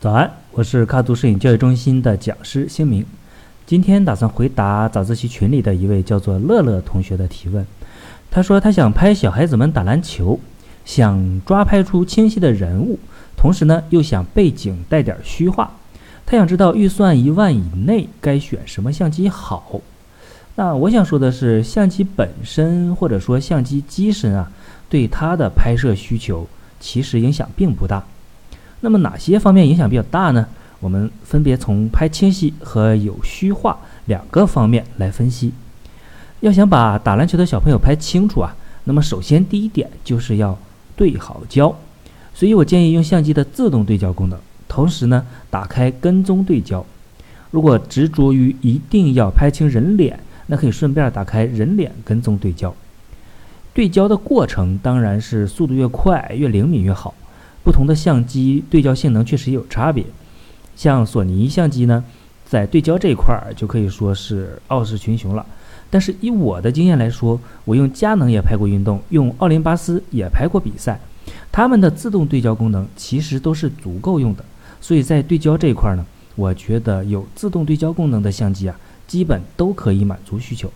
早安，我是卡图摄影教育中心的讲师星明。今天打算回答早自习群里的一位叫做乐乐同学的提问。他说他想拍小孩子们打篮球，想抓拍出清晰的人物，同时呢又想背景带点虚化。他想知道预算一万以内该选什么相机好。那我想说的是，相机本身或者说相机机身啊，对它的拍摄需求其实影响并不大。那么哪些方面影响比较大呢？我们分别从拍清晰和有虚化两个方面来分析。要想把打篮球的小朋友拍清楚啊，那么首先第一点就是要对好焦，所以我建议用相机的自动对焦功能，同时呢打开跟踪对焦。如果执着于一定要拍清人脸，那可以顺便打开人脸跟踪对焦。对焦的过程当然是速度越快越灵敏越好。不同的相机对焦性能确实有差别，像索尼相机呢，在对焦这一块儿就可以说是傲视群雄了。但是以我的经验来说，我用佳能也拍过运动，用奥林巴斯也拍过比赛，他们的自动对焦功能其实都是足够用的。所以在对焦这一块儿呢，我觉得有自动对焦功能的相机啊，基本都可以满足需求。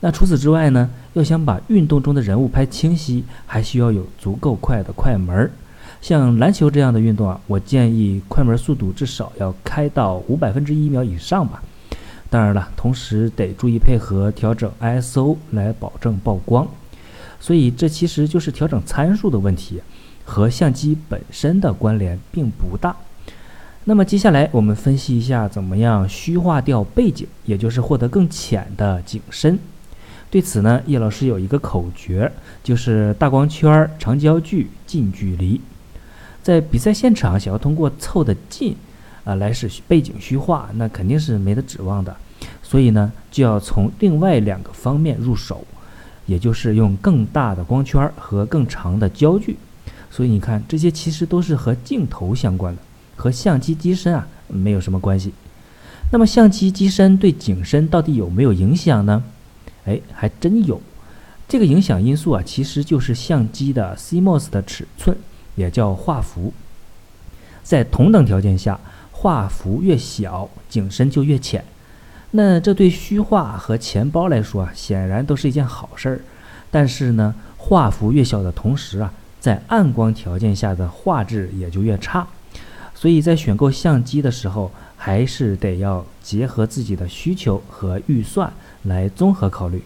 那除此之外呢，要想把运动中的人物拍清晰，还需要有足够快的快门儿。像篮球这样的运动啊，我建议快门速度至少要开到五百分之一秒以上吧。当然了，同时得注意配合调整 ISO 来保证曝光。所以这其实就是调整参数的问题，和相机本身的关联并不大。那么接下来我们分析一下怎么样虚化掉背景，也就是获得更浅的景深。对此呢，叶老师有一个口诀，就是大光圈、长焦距、近距离。在比赛现场，想要通过凑得近，啊，来使背景虚化，那肯定是没得指望的。所以呢，就要从另外两个方面入手，也就是用更大的光圈和更长的焦距。所以你看，这些其实都是和镜头相关的，和相机机身啊没有什么关系。那么，相机机身对景深到底有没有影响呢？哎，还真有。这个影响因素啊，其实就是相机的 CMOS 的尺寸。也叫画幅，在同等条件下，画幅越小，景深就越浅。那这对虚化和钱包来说啊，显然都是一件好事儿。但是呢，画幅越小的同时啊，在暗光条件下的画质也就越差。所以在选购相机的时候，还是得要结合自己的需求和预算来综合考虑。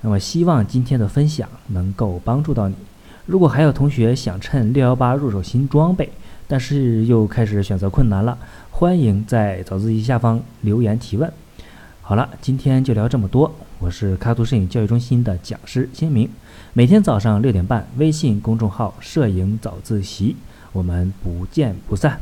那么，希望今天的分享能够帮助到你。如果还有同学想趁六幺八入手新装备，但是又开始选择困难了，欢迎在早自习下方留言提问。好了，今天就聊这么多。我是卡图摄影教育中心的讲师新明，每天早上六点半，微信公众号“摄影早自习”，我们不见不散。